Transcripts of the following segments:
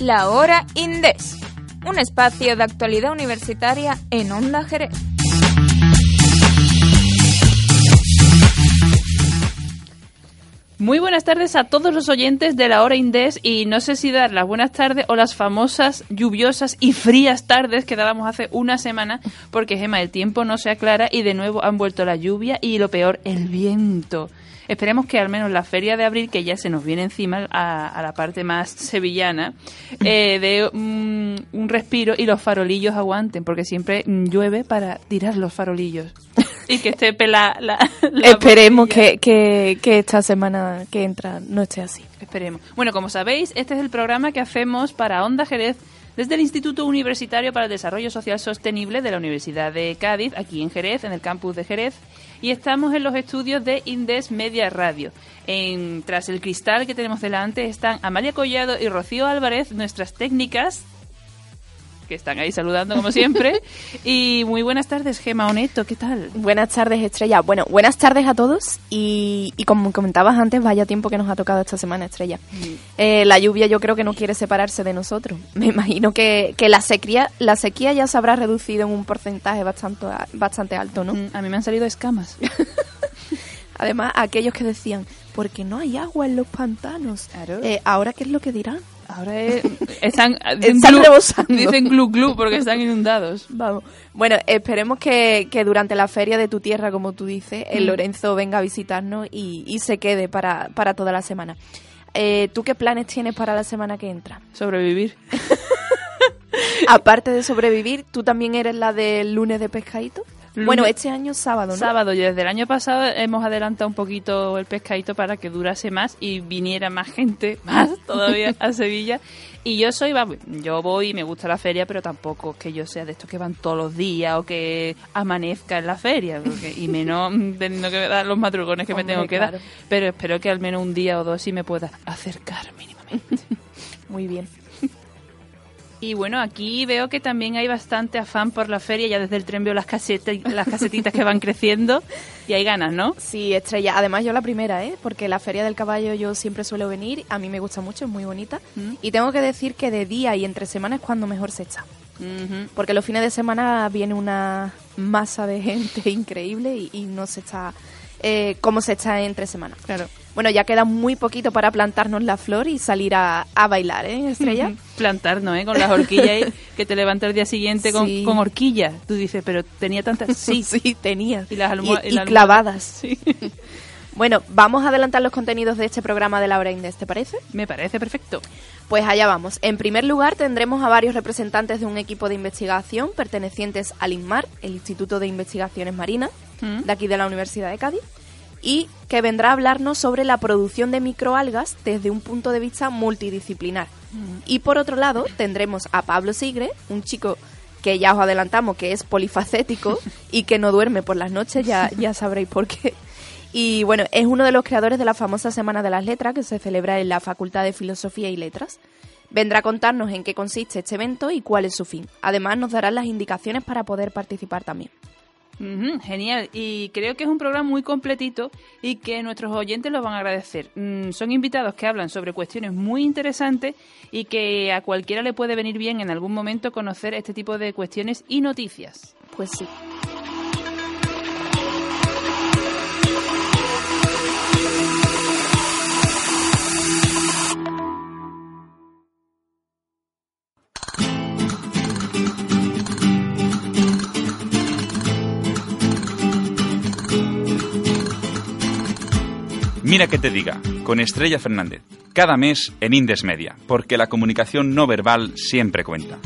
La Hora Indes, un espacio de actualidad universitaria en Onda Jerez. Muy buenas tardes a todos los oyentes de la hora Indes y no sé si dar las buenas tardes o las famosas lluviosas y frías tardes que dábamos hace una semana porque Gema el tiempo no se aclara y de nuevo han vuelto la lluvia y lo peor el viento. Esperemos que al menos la feria de abril, que ya se nos viene encima a, la parte más sevillana, eh, dé un, un respiro y los farolillos aguanten, porque siempre llueve para tirar los farolillos. y que esté la, Esperemos que, que, que, esta semana que entra no esté así. Esperemos. Bueno, como sabéis, este es el programa que hacemos para Onda Jerez desde el Instituto Universitario para el Desarrollo Social Sostenible de la Universidad de Cádiz, aquí en Jerez, en el campus de Jerez, y estamos en los estudios de Indes Media Radio. En, tras el cristal que tenemos delante están Amalia Collado y Rocío Álvarez, nuestras técnicas que están ahí saludando como siempre. y muy buenas tardes, Gema Oneto, ¿qué tal? Buenas tardes, Estrella. Bueno, buenas tardes a todos y, como comentabas antes, vaya tiempo que nos ha tocado esta semana, Estrella. Mm. Eh, la lluvia yo creo que no quiere separarse de nosotros. Me imagino que, que la, sequía, la sequía ya se habrá reducido en un porcentaje bastante, bastante alto, ¿no? Mm, a mí me han salido escamas. Además, aquellos que decían, porque no hay agua en los pantanos. Claro. Eh, ¿Ahora qué es lo que dirán? Ahora están, están rebosando. Dicen glu glu porque están inundados. Vamos. Bueno, esperemos que, que, durante la feria de tu tierra, como tú dices, el mm. Lorenzo venga a visitarnos y, y se quede para, para toda la semana. Eh, ¿Tú qué planes tienes para la semana que entra? Sobrevivir. Aparte de sobrevivir, ¿tú también eres la del lunes de pescadito? Bueno, este año sábado, ¿no? Sábado, y desde el año pasado hemos adelantado un poquito el pescadito para que durase más y viniera más gente, más todavía a Sevilla. Y yo soy, yo voy y me gusta la feria, pero tampoco que yo sea de estos que van todos los días o que amanezca en la feria, y menos teniendo que dar los madrugones que me tengo que dar. Pero espero que al menos un día o dos sí me pueda acercar mínimamente. Muy bien. Y bueno, aquí veo que también hay bastante afán por la feria, ya desde el tren veo las, casetas, las casetitas que van creciendo y hay ganas, ¿no? Sí, estrella. Además yo la primera, ¿eh? Porque la feria del caballo yo siempre suelo venir, a mí me gusta mucho, es muy bonita. Mm. Y tengo que decir que de día y entre semanas es cuando mejor se está. Porque los fines de semana viene una masa de gente increíble y, y no se está eh, como se está entre semanas. Claro. Bueno, ya queda muy poquito para plantarnos la flor y salir a, bailar, ¿eh, Estrella? Plantarnos, ¿eh? Con las horquillas que te levantas el día siguiente con, horquillas. Tú dices, pero tenía tantas... Sí, sí, tenía. Y las y, clavadas. Sí. Bueno, vamos a adelantar los contenidos de este programa de la hora Indes, ¿te parece? Me parece perfecto. Pues allá vamos. En primer lugar, tendremos a varios representantes de un equipo de investigación pertenecientes al INMAR, el Instituto de Investigaciones Marinas, mm. de aquí de la Universidad de Cádiz, y que vendrá a hablarnos sobre la producción de microalgas desde un punto de vista multidisciplinar. Y por otro lado, tendremos a Pablo Sigre, un chico que ya os adelantamos que es polifacético y que no duerme por las noches, ya, ya sabréis por qué. Y bueno, es uno de los creadores de la famosa Semana de las Letras que se celebra en la Facultad de Filosofía y Letras. Vendrá a contarnos en qué consiste este evento y cuál es su fin. Además nos dará las indicaciones para poder participar también. Genial, y creo que es un programa muy completito y que nuestros oyentes lo van a agradecer. Mm, son invitados que hablan sobre cuestiones muy interesantes y que a cualquiera le puede venir bien en algún momento conocer este tipo de cuestiones y noticias. Pues sí. Mira que te diga, con Estrella Fernández, cada mes en Indes Media, porque la comunicación no verbal siempre cuenta.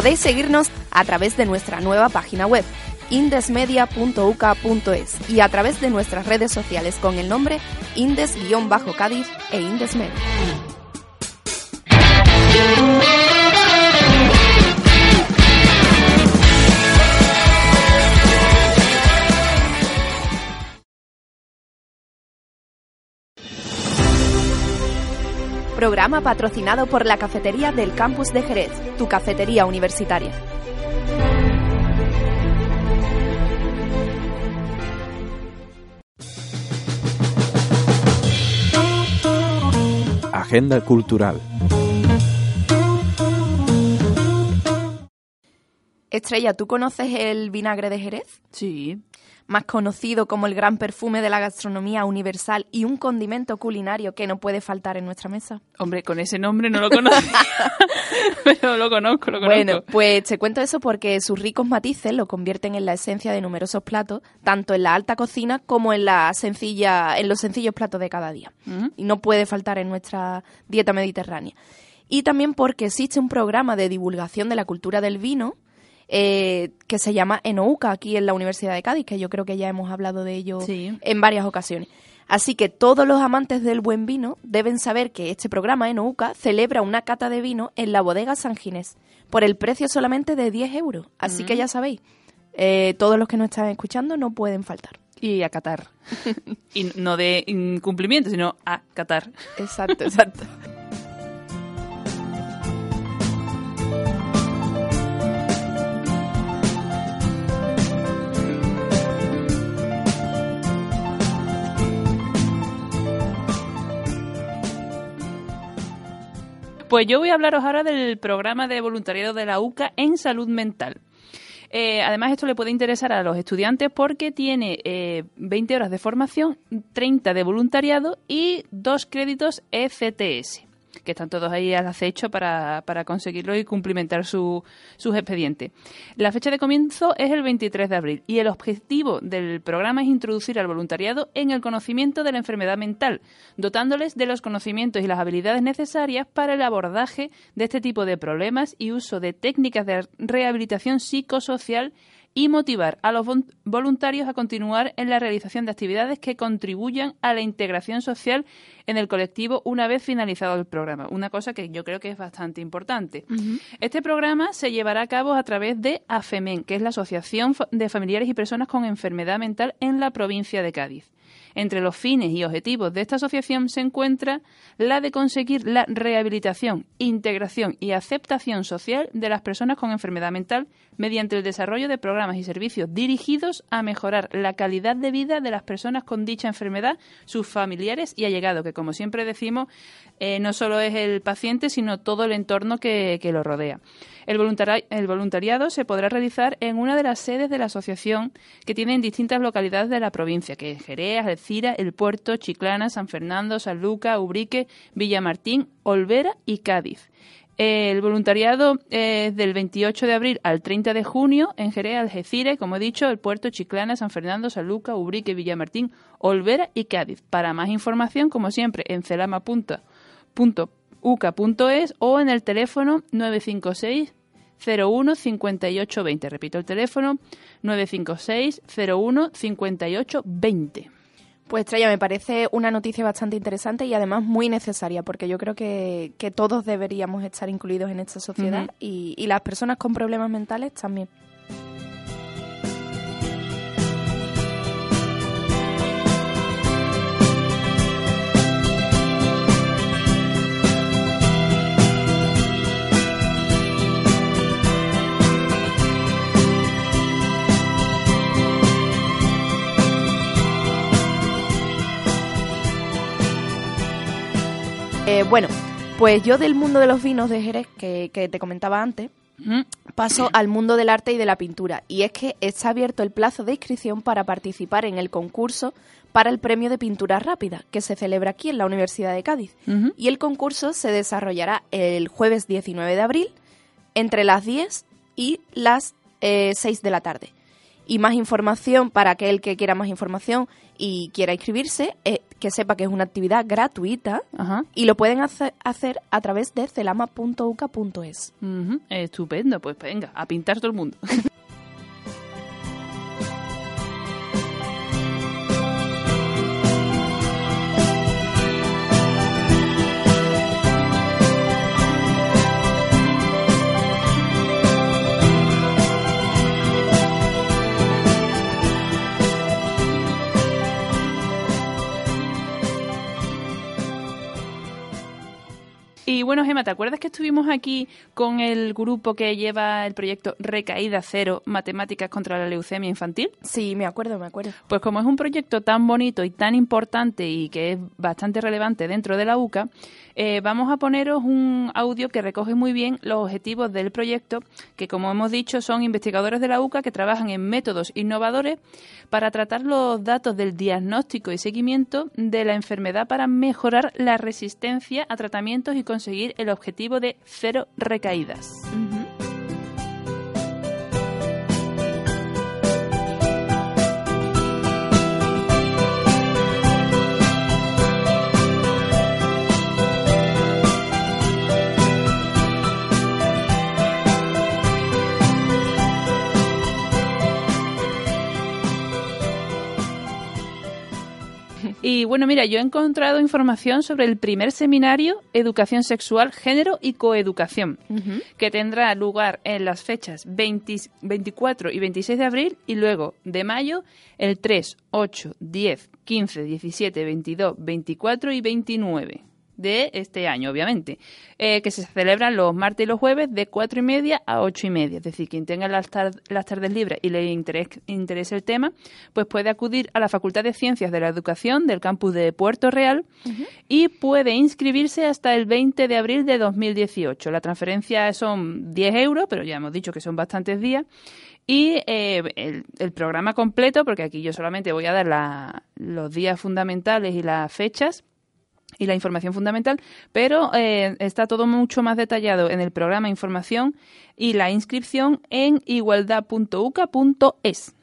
Podéis seguirnos a través de nuestra nueva página web indesmedia.uca.es y a través de nuestras redes sociales con el nombre Indes-Cádiz e Indesmedia. Programa patrocinado por la cafetería del campus de Jerez, tu cafetería universitaria. Agenda cultural. Estrella, ¿tú conoces el vinagre de Jerez? Sí. Más conocido como el gran perfume de la gastronomía universal y un condimento culinario que no puede faltar en nuestra mesa. Hombre, con ese nombre no lo conozco. pero lo conozco, lo conozco. Bueno, pues te cuento eso porque sus ricos matices lo convierten en la esencia de numerosos platos, tanto en la alta cocina como en la sencilla, en los sencillos platos de cada día. Y no puede faltar en nuestra dieta mediterránea. Y también porque existe un programa de divulgación de la cultura del vino eh, que se llama Enouca aquí en la Universidad de Cádiz, que yo creo que ya hemos hablado de ello en varias ocasiones. Así que todos los amantes del buen vino deben saber que este programa Enouca celebra una cata de vino en la bodega San Ginés por el precio solamente de 10 euros. Así que ya sabéis, eh, todos los que nos están escuchando no pueden faltar. Y a Qatar. y no de incumplimiento, sino a Qatar. Exacto, exacto. Pues yo voy a hablaros ahora del programa de voluntariado de la UCA en salud mental. Eh, además, esto le puede interesar a los estudiantes porque tiene eh, 20 horas de formación, 30 de voluntariado y dos créditos ECTS que están todos ahí al acecho para, para conseguirlo y cumplimentar su, sus expedientes. La fecha de comienzo es el 23 de abril y el objetivo del programa es introducir al voluntariado en el conocimiento de la enfermedad mental, dotándoles de los conocimientos y las habilidades necesarias para el abordaje de este tipo de problemas y uso de técnicas de rehabilitación psicosocial y motivar a los voluntarios a continuar en la realización de actividades que contribuyan a la integración social en el colectivo una vez finalizado el programa. Una cosa que yo creo que es bastante importante. Este programa se llevará a cabo a través de AFEMEN, que es la Asociación de Familiares y Personas con Enfermedad Mental en la provincia de Cádiz. Entre los fines y objetivos de esta asociación se encuentra la de conseguir la rehabilitación, integración y aceptación social de las personas con enfermedad mental mediante el desarrollo de programas y servicios dirigidos a mejorar la calidad de vida de las personas con dicha enfermedad, sus familiares y allegados, que como siempre decimos, eh, no solo es el paciente, sino todo el entorno que, lo rodea. El, voluntariado se podrá realizar en una de las sedes de la asociación que tiene en distintas localidades de la provincia, que es Jerez, Alcira, El Puerto, Chiclana, San Fernando, San Luca, Ubrique, Villamartín, Olvera y Cádiz. El voluntariado es del 28 de abril al 30 de junio en Jerez, Algeciras, como he dicho, el puerto Chiclana, San Fernando, San Luca, Ubrique, Villamartín, Olvera y Cádiz. Para más información, como siempre, en celama.uca.es o en el teléfono 956 01 5820. Repito el teléfono 956 01 5820. Pues Estrella, me parece una noticia bastante interesante y además muy necesaria, porque yo creo que, todos deberíamos estar incluidos en esta sociedad y, y las personas con problemas mentales también. Eh, bueno, pues yo del mundo de los vinos de Jerez, que, te comentaba antes, paso al mundo del arte y de la pintura. Y es que está abierto el plazo de inscripción para participar en el concurso para el premio de pintura rápida, que se celebra aquí en la Universidad de Cádiz. Y el concurso se desarrollará el jueves 19 de abril entre las 10 y las 6 eh, de la tarde. Y más información para aquel que quiera más información y quiera inscribirse, eh, que sepa que es una actividad gratuita Ajá. y lo pueden hace- hacer a través de celama.uca.es. Ujú, Estupendo, pues venga, a pintar todo el mundo. Y bueno, Gema, ¿te acuerdas que estuvimos aquí con el grupo que lleva el proyecto Recaída Cero, Matemáticas contra la Leucemia Infantil? Sí, me acuerdo, me acuerdo. Pues como es un proyecto tan bonito y tan importante y que es bastante relevante dentro de la UCA, eh, vamos a poneros un audio que recoge muy bien los objetivos del proyecto, que como hemos dicho son investigadores de la UCA que trabajan en métodos innovadores para tratar los datos del diagnóstico y seguimiento de la enfermedad para mejorar la resistencia a tratamientos y conseguir el objetivo de cero recaídas. Y bueno, mira, yo he encontrado información sobre el primer seminario Educación Sexual, Género y Coeducación, que tendrá lugar en las fechas 20 24 y 26 de abril y luego de mayo el 3, 8, 10, 15, 17, 22, 24 y 29 de este año, obviamente, eh, que se celebran los martes y los jueves de cuatro y media a ocho y media. Es decir, quien tenga las, tar- las tardes libres y le interes- interese el tema, pues puede acudir a la Facultad de Ciencias de la Educación del campus de Puerto Real y puede inscribirse hasta el 20 de abril de 2018. La transferencia son 10 euros, pero ya hemos dicho que son bastantes días. Y eh, el, el programa completo, porque aquí yo solamente voy a dar la- los días fundamentales y las fechas, y la información fundamental, pero eh, está todo mucho más detallado en el programa Información y la inscripción en igualdad.uca.es.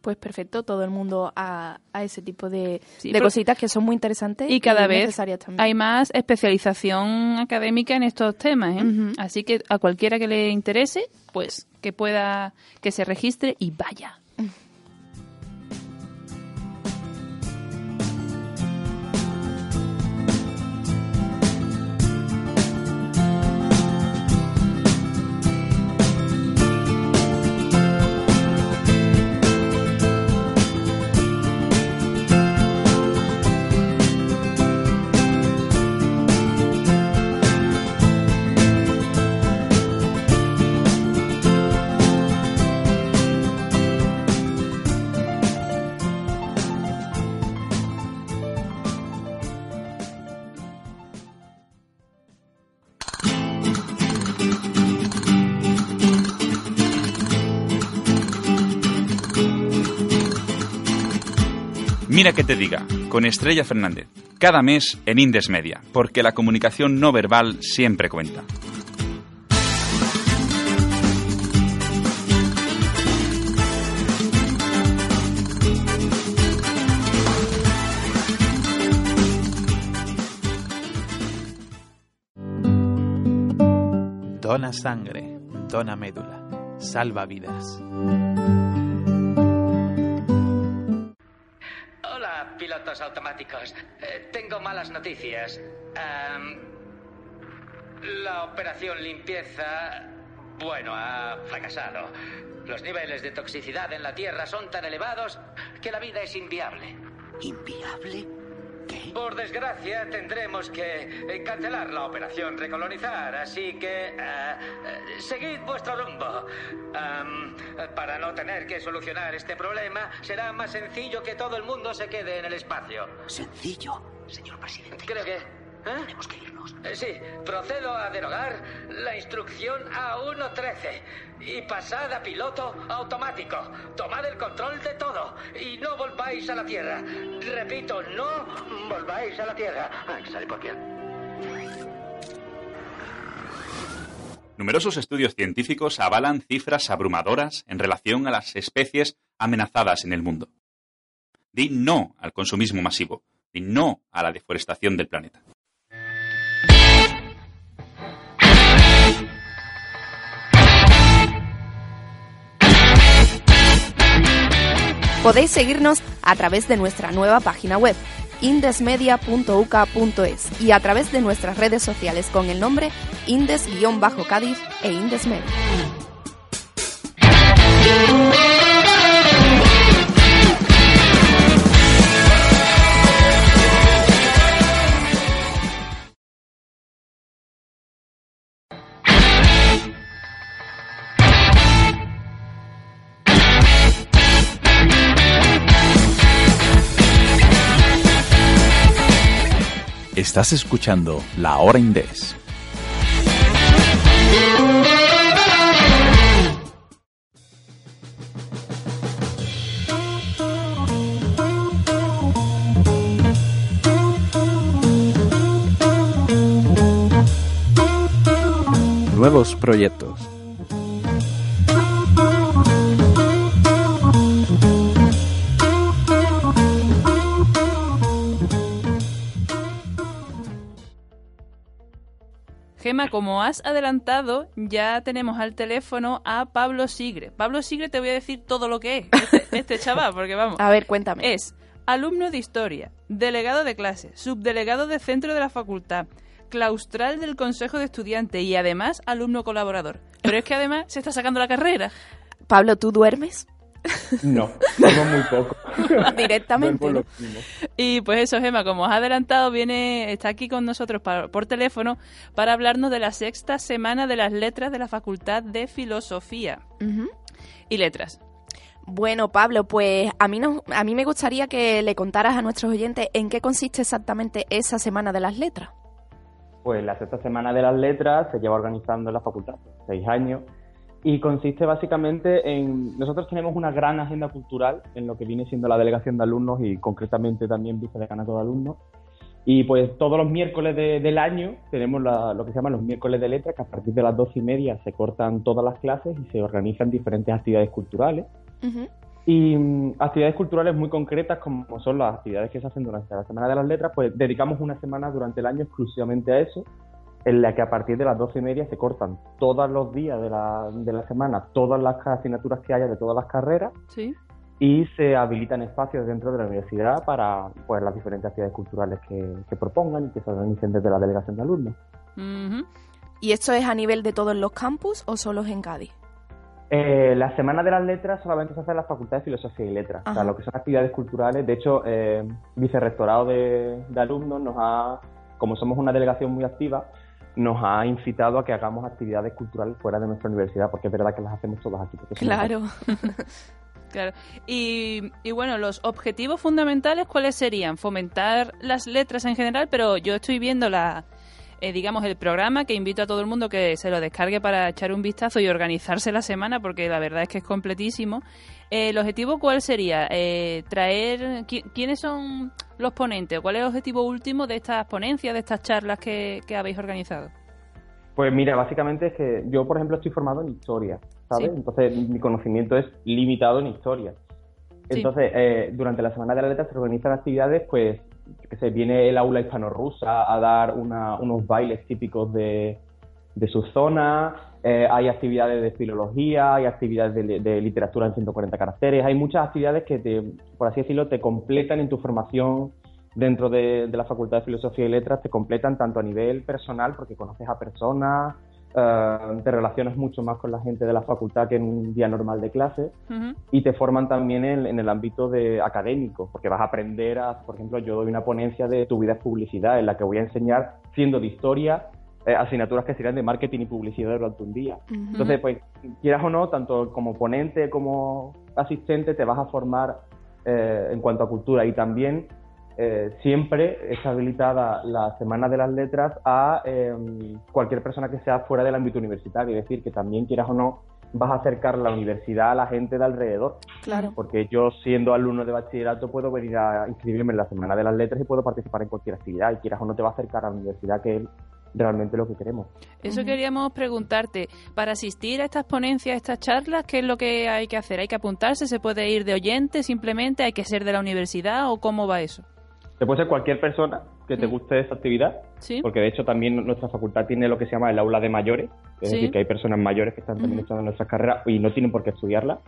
Pues perfecto, todo el mundo a, a ese tipo de, Sí, de cositas que son muy interesantes Y cada vez necesarias también. hay más especialización académica en estos temas, ¿eh? Así que a cualquiera que le interese, pues que pueda, que se registre y vaya. Mira que te diga, con Estrella Fernández, cada mes en Indes Media, porque la comunicación no verbal siempre cuenta. Dona sangre, dona médula, salva vidas. Pilotos automáticos. Eh, tengo malas noticias. Am, la operación limpieza, bueno, ha fracasado. Los niveles de toxicidad en la Tierra son tan elevados que la vida es inviable. ¿Inviable? Por desgracia, tendremos que eh, cancelar la operación recolonizar, así que eh, eh, seguid vuestro rumbo. Para no tener que solucionar este problema, será más sencillo que todo el mundo se quede en el espacio. Sencillo, señor presidente. Creo que... ¿eh? Tenemos que irnos. Eh, Sí, procedo a derogar la instrucción A113 y pasad a piloto automático. Tomad el control de todo y no volváis a la Tierra. Repito, no volváis a la Tierra. Ah, sale por bien. Numerosos estudios científicos avalan cifras abrumadoras en relación a las especies amenazadas en el mundo. Di no al consumismo masivo. y no a la deforestación del planeta. Podéis seguirnos a través de nuestra nueva página web indesmedia.uca.es y a través de nuestras redes sociales con el nombre Indes-Cádiz e Indesmedia. Estás escuchando La Hora Indes. Nuevos proyectos. Gema, como has adelantado, ya tenemos al teléfono a Pablo Sigre. Pablo Sigre te voy a decir todo lo que es este, este chaval, porque vamos. A ver, cuéntame. Es alumno de historia, delegado de clase, subdelegado de centro de la facultad, claustral del consejo de estudiantes y además alumno colaborador. Pero es que además se está sacando la carrera. Pablo, ¿tú duermes? No, muy poco. Directamente. ¿no? Y pues eso, Gema, como os ha adelantado, viene, está aquí con nosotros pa- por teléfono para hablarnos de la sexta semana de las letras de la Facultad de Filosofía y Letras. Bueno, Pablo, pues a mí, no, a mí me gustaría que le contaras a nuestros oyentes en qué consiste exactamente esa Semana de las Letras. Pues la sexta semana de las letras se lleva organizando en la facultad seis años y consiste básicamente en... Nosotros tenemos una gran agenda cultural en lo que viene siendo la delegación de alumnos y concretamente también vicedecanato de alumnos. Y pues todos los miércoles de- del año tenemos la- lo que se llaman los miércoles de letras, que a partir de las doce y media se cortan todas las clases y se organizan diferentes actividades culturales. Y mm, actividades culturales muy concretas, como son las actividades que se hacen durante la Semana de las Letras, pues dedicamos una semana durante el año exclusivamente a eso, en la que a partir de las doce y media se cortan todos los días de la, de la semana, todas las asignaturas que haya de todas las carreras, ¿Sí? y se habilitan espacios dentro de la universidad para pues, las diferentes actividades culturales que, que propongan y que se organicen desde la delegación de alumnos. ¿Y esto es a nivel de todos los campus o solo es en Cádiz? Eh, la Semana de las Letras solamente se hace en la Facultad de Filosofía y Letras. O sea, Ajá. lo que son actividades culturales. De hecho, eh, Vicerrectorado de, de Alumnos nos ha, como somos una delegación muy activa, nos ha incitado a que hagamos actividades culturales fuera de nuestra universidad, porque es verdad que las hacemos todas aquí. Claro. Claro. Y, y bueno, los objetivos fundamentales, ¿cuáles serían? Fomentar las letras en general, pero yo estoy viendo la, eh, digamos, el programa que invito a todo el mundo que se lo descargue para echar un vistazo y organizarse la semana, porque la verdad es que es completísimo. Eh, ¿El objetivo cuál sería? Eh, traer, qui- ¿quiénes son los ponentes? ¿Cuál es el objetivo último de estas ponencias, de estas charlas que, que habéis organizado? Pues mira, básicamente es que yo, por ejemplo, estoy formado en historia, ¿sabes? Sí. Entonces mi conocimiento es limitado en historia. Sí. Entonces, eh, durante la Semana de la Letra se organizan actividades, pues, qué sé, viene el aula hispano-rusa a dar una- unos bailes típicos de, de su zona, eh, hay actividades de filología, hay actividades de, de literatura en 140 caracteres, hay muchas actividades que, te, por así decirlo, te completan en tu formación dentro de, de la Facultad de Filosofía y Letras, te completan tanto a nivel personal, porque conoces a personas, eh, te relacionas mucho más con la gente de la facultad que en un día normal de clase y te forman también en, en el ámbito de académico, porque vas a aprender a, por ejemplo, yo doy una ponencia de tu vida es publicidad, en la que voy a enseñar, siendo de historia, eh, asignaturas que serían de marketing y publicidad durante un día. Entonces, pues, quieras o no, tanto como ponente como asistente, te vas a formar eh, en cuanto a cultura y también eh, siempre está habilitada la Semana de las Letras a eh, cualquier persona que sea fuera del ámbito universitario, es decir, que también quieras o no, vas a acercar la universidad a la gente de alrededor, Claro. porque yo siendo alumno de bachillerato puedo venir a inscribirme en la Semana de las Letras y puedo participar en cualquier actividad y quieras o no te va a acercar a la universidad que es realmente lo que queremos. Eso queríamos preguntarte. Para asistir a estas ponencias, a estas charlas, ¿qué es lo que hay que hacer? ¿Hay que apuntarse? ¿Se puede ir de oyente simplemente? ¿Hay que ser de la universidad o cómo va eso? Se puede ser cualquier persona que te guste esa actividad, Sí. porque de hecho también nuestra facultad tiene lo que se llama el aula de mayores, es Sí. decir, que hay personas mayores que están también Ujú. estudiando nuestras carreras y no tienen por qué estudiarla.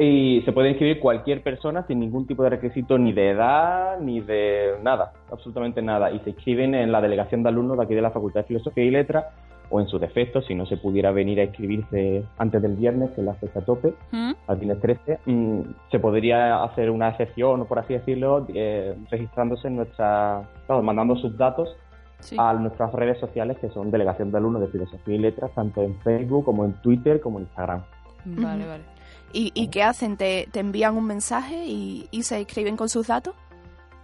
Y se puede inscribir cualquier persona sin ningún tipo de requisito ni de edad ni de nada, absolutamente nada. Y se inscriben en la delegación de alumnos de aquí de la Facultad de Filosofía y Letras o en su defecto, si no se pudiera venir a inscribirse antes del viernes, que es la fecha tope, Ujú. al viernes 13, mm, se podría hacer una excepción, por así decirlo, eh, registrándose en nuestra, claro, mandando sus datos Sí. a nuestras redes sociales que son Delegación de Alumnos de Filosofía y Letras, tanto en Facebook como en Twitter como en Instagram. Vale, vale. ¿Y, y qué hacen? ¿Te, te envían un mensaje y, y se escriben con sus datos?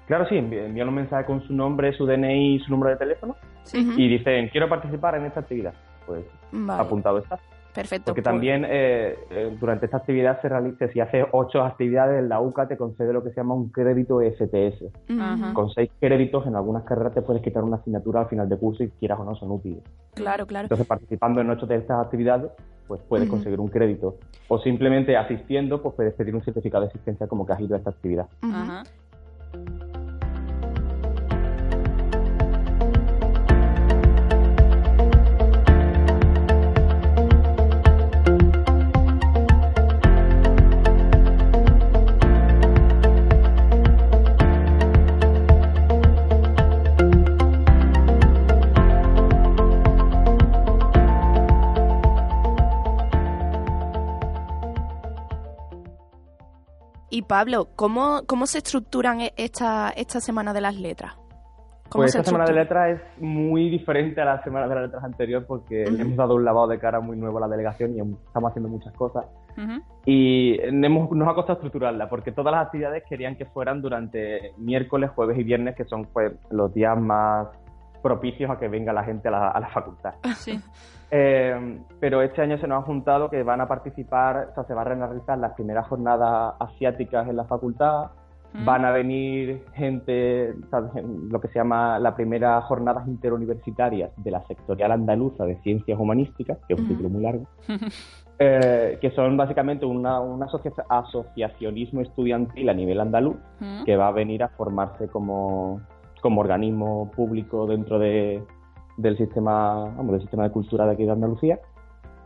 Claro, sí, envían un mensaje con su nombre, su DNI y su número de teléfono Y dicen, quiero participar en esta actividad. Pues Vale, apuntado está. perfecto. Porque pues- también eh, eh, durante esta actividad se realiza, si haces ocho actividades, la UCA te concede lo que se llama un crédito STS. Ujú. Ajá. Con seis créditos en algunas carreras te puedes quitar una asignatura al final de curso y quieras o no son útiles. Claro, claro. Entonces participando en ocho de estas actividades, pues puedes conseguir un crédito. O simplemente asistiendo, pues puedes pedir un certificado de asistencia como que has ido a esta actividad. Ajá. Pablo, ¿cómo, cómo se estructuran e- esta, esta semana de las letras? ¿Cómo Pues esta semana de letras es muy diferente a la semana de las letras anterior porque hemos dado un lavado de cara muy nuevo a la delegación y estamos haciendo muchas cosas. Y hemos- nos ha costado estructurarla porque todas las actividades querían que fueran durante miércoles, jueves y viernes, que son pues los días más propicios a que venga la gente a la, a la facultad. Sí. Eh, pero este año se nos ha juntado que van a participar, o sea, se van a realizar las primeras jornadas asiáticas en la facultad, Ujú. van a venir gente, ¿sabes? lo que se llama la primera jornadas interuniversitarias de la sectorial andaluza de ciencias humanísticas, que es un Ujú. título muy largo, eh, que son básicamente una, un asocia- asociacionismo estudiantil a nivel andaluz Ujú. que va a venir a formarse como, como organismo público dentro de, del sistema vamos, del sistema de cultura de aquí de Andalucía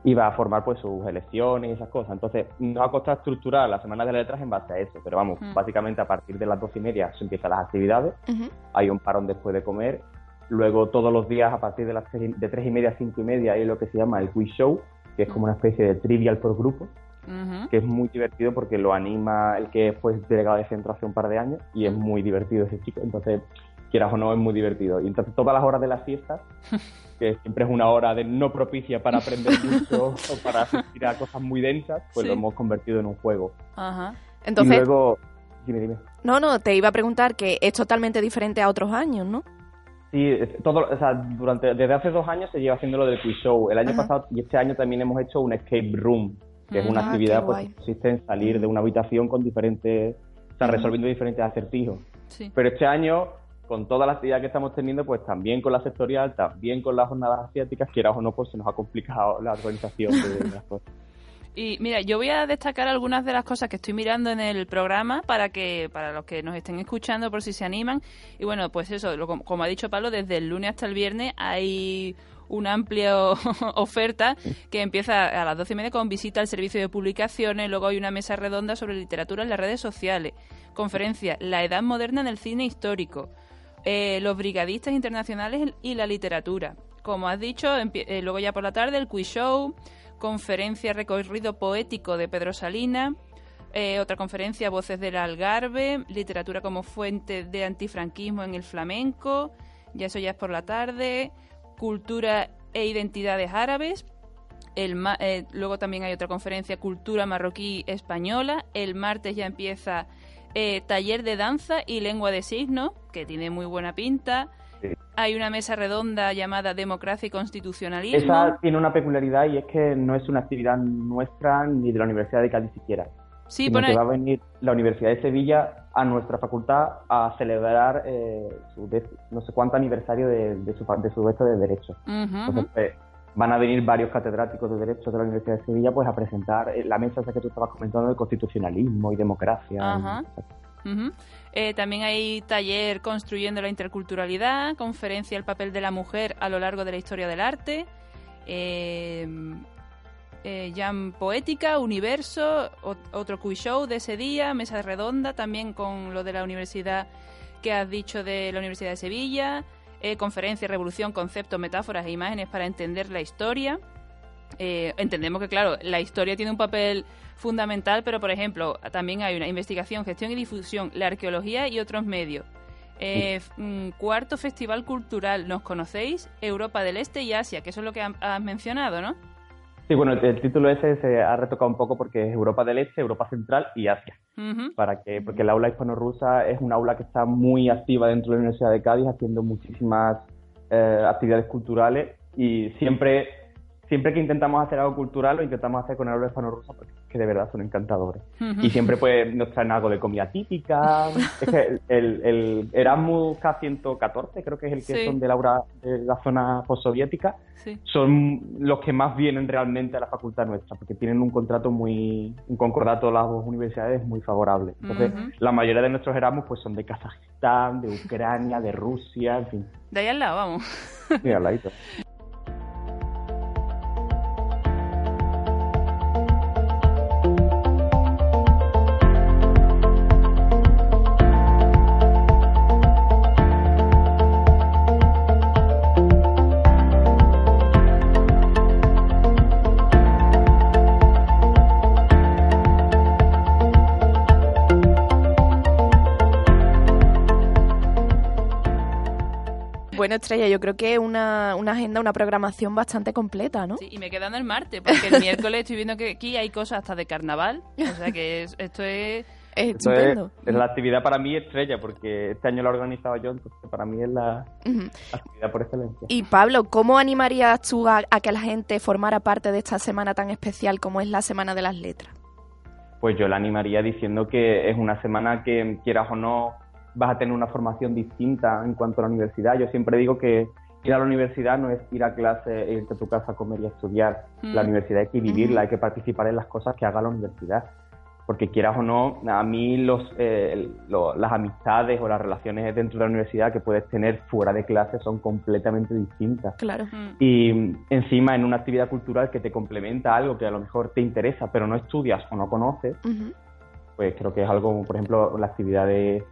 y va a formar pues sus elecciones y esas cosas. Entonces, nos ha costado estructurar la semana de letras en base a eso, pero vamos, Mm. básicamente a partir de las dos y media se empiezan las actividades, Ujú. hay un parón después de comer, luego todos los días a partir de las tres, y- de tres y media a cinco y media hay lo que se llama el quiz show, que es como una especie de trivial por grupo, Ujú. que es muy divertido porque lo anima el que fue delegado de centro hace un par de años y es muy divertido ese chico. Entonces, quieras o no, es muy divertido. Y entonces todas las horas de las fiestas, que siempre es una hora de no propicia para aprender mucho o para asistir a cosas muy densas, pues Sí. lo hemos convertido en un juego. Ajá. Entonces, y luego, dime, dime. no, no, te iba a preguntar que es totalmente diferente a otros años, ¿no? Sí, todo, o sea, durante, desde hace dos años se lleva haciendo lo del quiz show. El año Ajá. pasado y este año también hemos hecho un escape room, que es una Ah, actividad pues, que consiste en salir de una habitación con diferentes, o sea, resolviendo diferentes acertijos. Sí. Pero este año, con toda la actividad que estamos teniendo, pues también con la sectorial, también con las jornadas asiáticas, quieras o no, pues se nos ha complicado la organización de las cosas. Y mira, yo voy a destacar algunas de las cosas que estoy mirando en el programa para que para los que nos estén escuchando por si se animan. Y bueno, pues eso, lo- como, como ha dicho Pablo, desde el lunes hasta el viernes hay una amplia oferta que empieza a las doce y media con visita al servicio de publicaciones, luego hay una mesa redonda sobre literatura en las redes sociales, conferencia La Edad Moderna en el Cine Histórico, eh, los brigadistas internacionales y la literatura. Como has dicho, eh, luego ya por la tarde el quiz show, conferencia recorrido poético de Pedro Salinas, eh, otra conferencia Voces del Algarve, literatura como fuente de antifranquismo en el flamenco, ya eso ya es por la tarde, cultura e identidades árabes, luego también hay otra conferencia Cultura marroquí española, el martes ya empieza eh, taller de danza y lengua de signos, que tiene muy buena pinta. Sí. Hay una mesa redonda llamada Democracia y Constitucionalismo. Esa tiene una peculiaridad y es que no es una actividad nuestra ni de la Universidad de Cádiz siquiera. Sí, sino que va a venir la Universidad de Sevilla a nuestra facultad a celebrar eh, su no sé cuánto aniversario de, de su, de su de Derecho. Entonces, pues, van a venir varios catedráticos de Derecho de la Universidad de Sevilla pues a presentar eh, la mesa esa que tú estabas comentando de constitucionalismo y democracia. Ajá. Eh, también hay taller construyendo la interculturalidad, conferencia el papel de la mujer a lo largo de la historia del arte, eh, eh, jam poética, universo, ot- otro quiz show de ese día, mesa redonda también con lo de la universidad que has dicho de la Universidad de Sevilla, eh, conferencia, revolución, conceptos, metáforas e imágenes para entender la historia. Eh, entendemos que, claro, la historia tiene un papel fundamental, pero, por ejemplo, también hay una investigación, gestión y difusión, la arqueología y otros medios. Eh, mm, cuarto Festival Cultural, ¿nos conocéis? Europa del Este y Asia, que eso es lo que has mencionado, ¿no? Sí, bueno, el, el título ese se ha retocado un poco porque es Europa del Este, Europa Central y Asia. Para que, porque el aula hispano-rusa es un aula que está muy activa dentro de la Universidad de Cádiz, haciendo muchísimas eh, actividades culturales y siempre, siempre que intentamos hacer algo cultural lo intentamos hacer con el aula hispano-rusa porque que de verdad son encantadores. Y siempre pues nos traen algo de comida típica. Es que el, el, Erasmus K114, creo que es el que Sí. son de la, de la zona postsoviética, Sí. son los que más vienen realmente a la facultad nuestra, porque tienen un contrato muy, un concordato de las dos universidades muy favorable. Entonces, la mayoría de nuestros Erasmus pues son de Kazajistán, de Ucrania, de Rusia, en fin, De ahí al lado, vamos. mira, al ladito. Bueno, Estrella, yo creo que una, una agenda, una programación bastante completa, ¿no? Sí, y me quedan el martes, porque el miércoles estoy viendo que aquí hay cosas hasta de carnaval. O sea que es- esto es... Es Esto es, estupendo. es la actividad para mí estrella, porque este año lo he organizado yo, entonces para mí es la actividad por excelencia. Y Pablo, ¿cómo animarías tú a, a que la gente formara parte de esta semana tan especial como es la Semana de las Letras? Pues yo la animaría diciendo que es una semana que, quieras o no, vas a tener una formación distinta en cuanto a la universidad. Yo siempre digo que ir a la universidad no es ir a clase e irte a tu casa a comer y a estudiar. Mm. La universidad hay que vivirla, hay que participar en las cosas que haga la universidad. Porque quieras o no, a mí los, eh, las amistades o las relaciones dentro de la universidad que puedes tener fuera de clase son completamente distintas. Claro. Mm. Y mm, encima en una actividad cultural que te complementa algo que a lo mejor te interesa, pero no estudias o no conoces, pues creo que es algo, por ejemplo, la actividad de,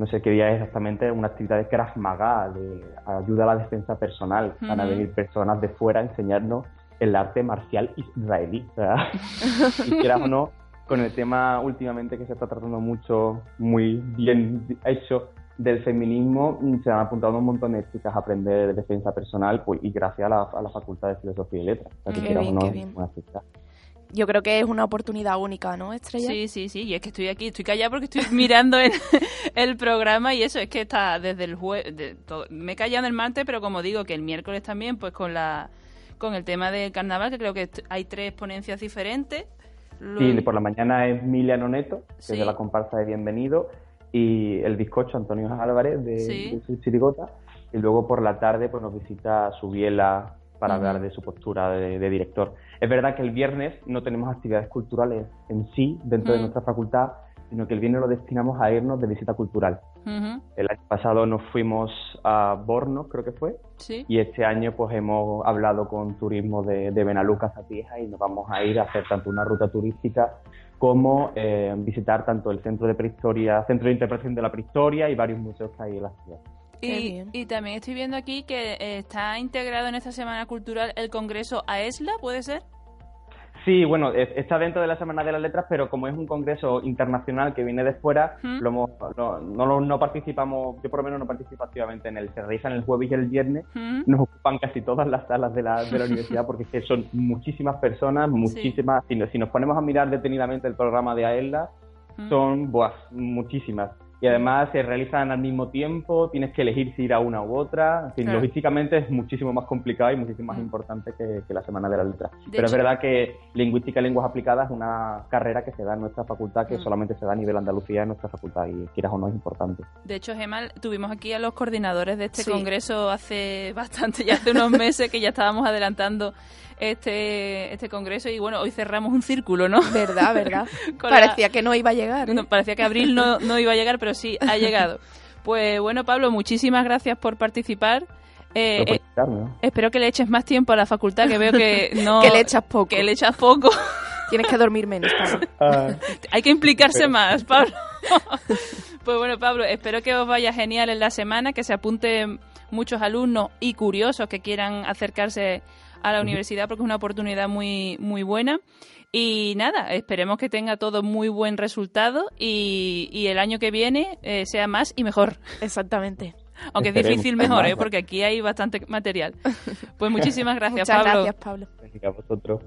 no sé qué día es exactamente, una actividad de Krav Maga, de ayuda a la defensa personal. Van a venir personas de fuera a enseñarnos el arte marcial israelí. Y quieras o no, con el tema últimamente que se está tratando mucho, muy bien hecho, del feminismo, mm, se han apuntado un montón de chicas a aprender de defensa personal pues, y gracias a la, a la Facultad de Filosofía y Letras. O sea, que Qué bien, no, qué bien. una. Yo creo que es una oportunidad única, ¿no, Estrella? Sí, sí, sí, y es que estoy aquí, estoy callada porque estoy mirando el, el programa y eso, es que está desde el jueves, me he callado el martes, pero como digo que el miércoles también, pues con la con el tema del carnaval, que creo que hay tres ponencias diferentes. Sí, por la mañana es Miliano Neto, que Sí. es de la comparsa de Bienvenido, y el bizcocho Antonio Álvarez de, Sí. de su chirigota, y luego por la tarde pues nos visita Subiela para Ujú. hablar de su postura de, de director. Es verdad que el viernes no tenemos actividades culturales en sí dentro de Mm. nuestra facultad, sino que el viernes lo destinamos a irnos de visita cultural. El año pasado nos fuimos a Borno, creo que fue, sí. y este año pues hemos hablado con turismo de, de Benaluca Zapieja y nos vamos a ir a hacer tanto una ruta turística como eh, visitar tanto el centro de prehistoria, centro de interpretación de la prehistoria y varios museos que hay en la ciudad. Y, también estoy viendo aquí que eh, está integrado en esta Semana Cultural el Congreso AESLA, ¿puede ser? Sí, bueno, es- está dentro de la Semana de las Letras, pero como es un congreso internacional que viene de fuera, ¿Mm? lo hemos- no, no, no participamos, yo por lo menos no participo activamente en él. Se realizan el jueves y el viernes, ¿Mm? nos ocupan casi todas las salas de la, de la universidad porque es que son muchísimas personas, muchísimas. Si, nos, si nos ponemos a mirar detenidamente el programa de AELA, ¿Mm? son buah, muchísimas. Y además se realizan al mismo tiempo, tienes que elegir si ir a una u otra. En fin, Claro. logísticamente es muchísimo más complicado y muchísimo más Mm. importante que, que la Semana de la Letra. De Pero es verdad que Lingüística y Lenguas Aplicadas es una carrera que se da en nuestra facultad, que Mm. solamente se da a nivel Andalucía en nuestra facultad y quieras o no es importante. De hecho, Gemma, tuvimos aquí a los coordinadores de este Sí. congreso hace bastante, ya hace unos meses que ya estábamos adelantando este, este congreso y bueno, hoy cerramos un círculo, ¿no? Verdad, verdad. La- Parecía que no iba a llegar. ¿eh? No, parecía que abril no, no iba a llegar, pero sí, ha llegado. Pues bueno, Pablo, muchísimas gracias por participar. Eh, eh, espero que le eches más tiempo a la facultad, que veo que no... Que le echas poco. Que le echas poco. Tienes que dormir menos, Pablo. Ah, Hay que implicarse más, Pablo. pues bueno, Pablo, espero que os vaya genial en la semana, que se apunten muchos alumnos y curiosos que quieran acercarse a la universidad porque es una oportunidad muy, muy buena. Y nada, esperemos que tenga todo muy buen resultado y, y el año que viene eh, sea más y mejor. Exactamente. Aunque es difícil mejor, ¿eh? Porque aquí hay bastante material. Pues muchísimas gracias, Muchas Pablo. gracias, Pablo. venga, a vosotros.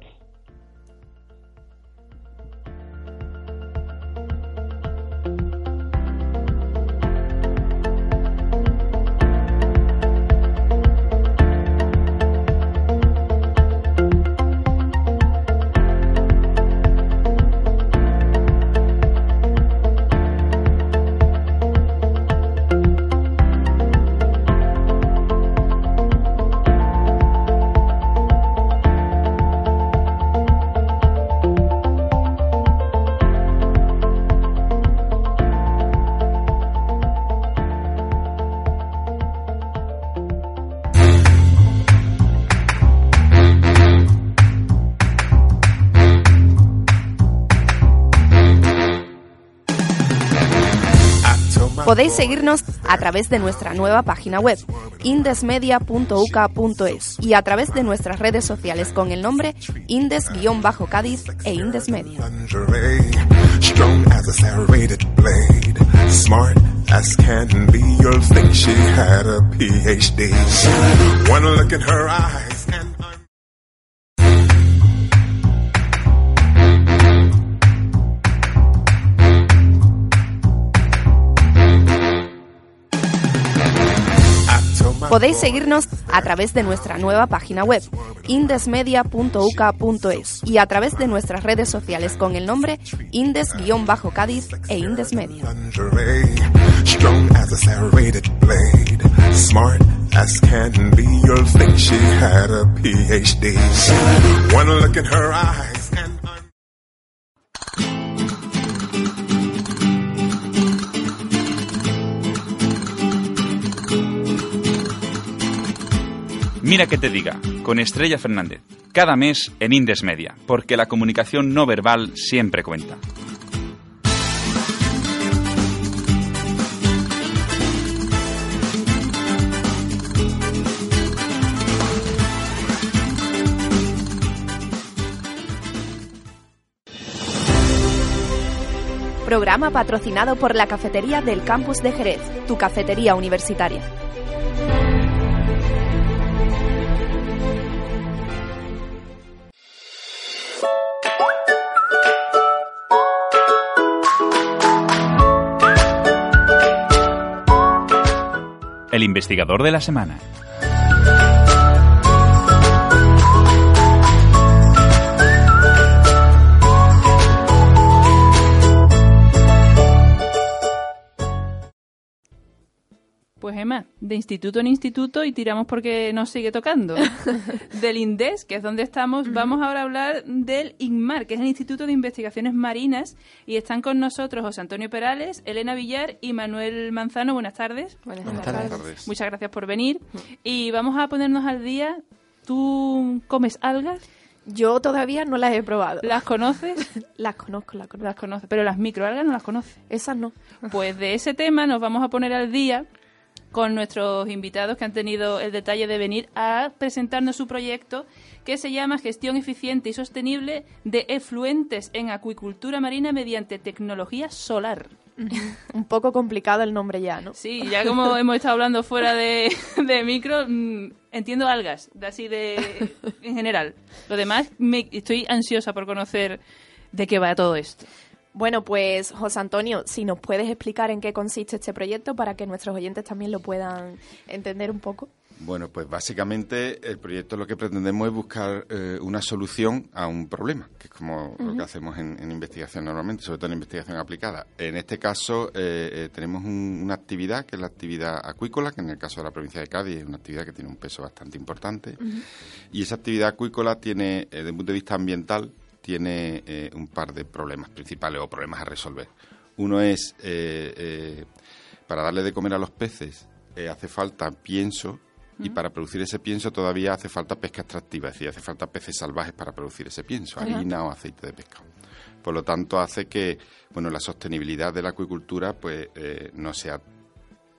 Podéis seguirnos a través de nuestra nueva página web, indesmedia.uca.es, y a través de nuestras redes sociales con el nombre Indes-Cádiz e Indesmedia. as can be. You'll think she had a PhD. Look in her eyes Podéis seguirnos a través de nuestra nueva página web, indesmedia.uca.es, y a través de nuestras redes sociales con el nombre Indes-Cádiz e Indesmedia. as can be. You'll think she had a PhD. One look in her eyes Mira que te diga, con Estrella Fernández, cada mes en Indes Media, porque la comunicación no verbal siempre cuenta. Programa patrocinado por la cafetería del campus de Jerez, tu cafetería universitaria. Investigador de la semana. Pues Emma, de instituto en instituto y tiramos porque nos sigue tocando. del INDES, que es donde estamos, vamos ahora a hablar del INMAR, que es el Instituto de Investigaciones Marinas, y están con nosotros José Antonio Perales, Elena Villar y Manuel Manzano. Buenas tardes. Buenas, tardes. Muchas gracias por venir. Y vamos a ponernos al día. ¿Tú comes algas? Yo todavía no las he probado. ¿Las conoces? Las conozco, las conozco. Las conoces, pero las microalgas no las conoces. Esas no. Pues de ese tema nos vamos a poner al día con nuestros invitados que han tenido el detalle de venir a presentarnos su proyecto que se llama Gestión Eficiente y Sostenible de Efluentes en Acuicultura Marina mediante tecnología solar. Un poco complicado el nombre ya, ¿no? Sí, ya como hemos estado hablando fuera de, de micro, mm, entiendo algas, de así de en general. Lo demás, me, estoy ansiosa por conocer de qué va todo esto. Bueno, pues José Antonio, si nos puedes explicar en qué consiste este proyecto para que nuestros oyentes también lo puedan entender un poco. Bueno, pues básicamente el proyecto lo que pretendemos es buscar eh, una solución a un problema, que es como lo que hacemos en, en investigación normalmente, sobre todo en investigación aplicada. En este caso eh, eh, tenemos un- una actividad que es la actividad acuícola, que en el caso de la provincia de Cádiz es una actividad que tiene un peso bastante importante. Y esa actividad acuícola tiene, eh, desde un punto de vista ambiental, tiene eh, un par de problemas principales o problemas a resolver. Uno es, eh, eh, para darle de comer a los peces, hace falta pienso y para producir ese pienso todavía hace falta pesca extractiva, es decir, hace falta peces salvajes para producir ese pienso, harina o aceite de pescado. Por lo tanto, hace que bueno la sostenibilidad de la acuicultura pues eh, no sea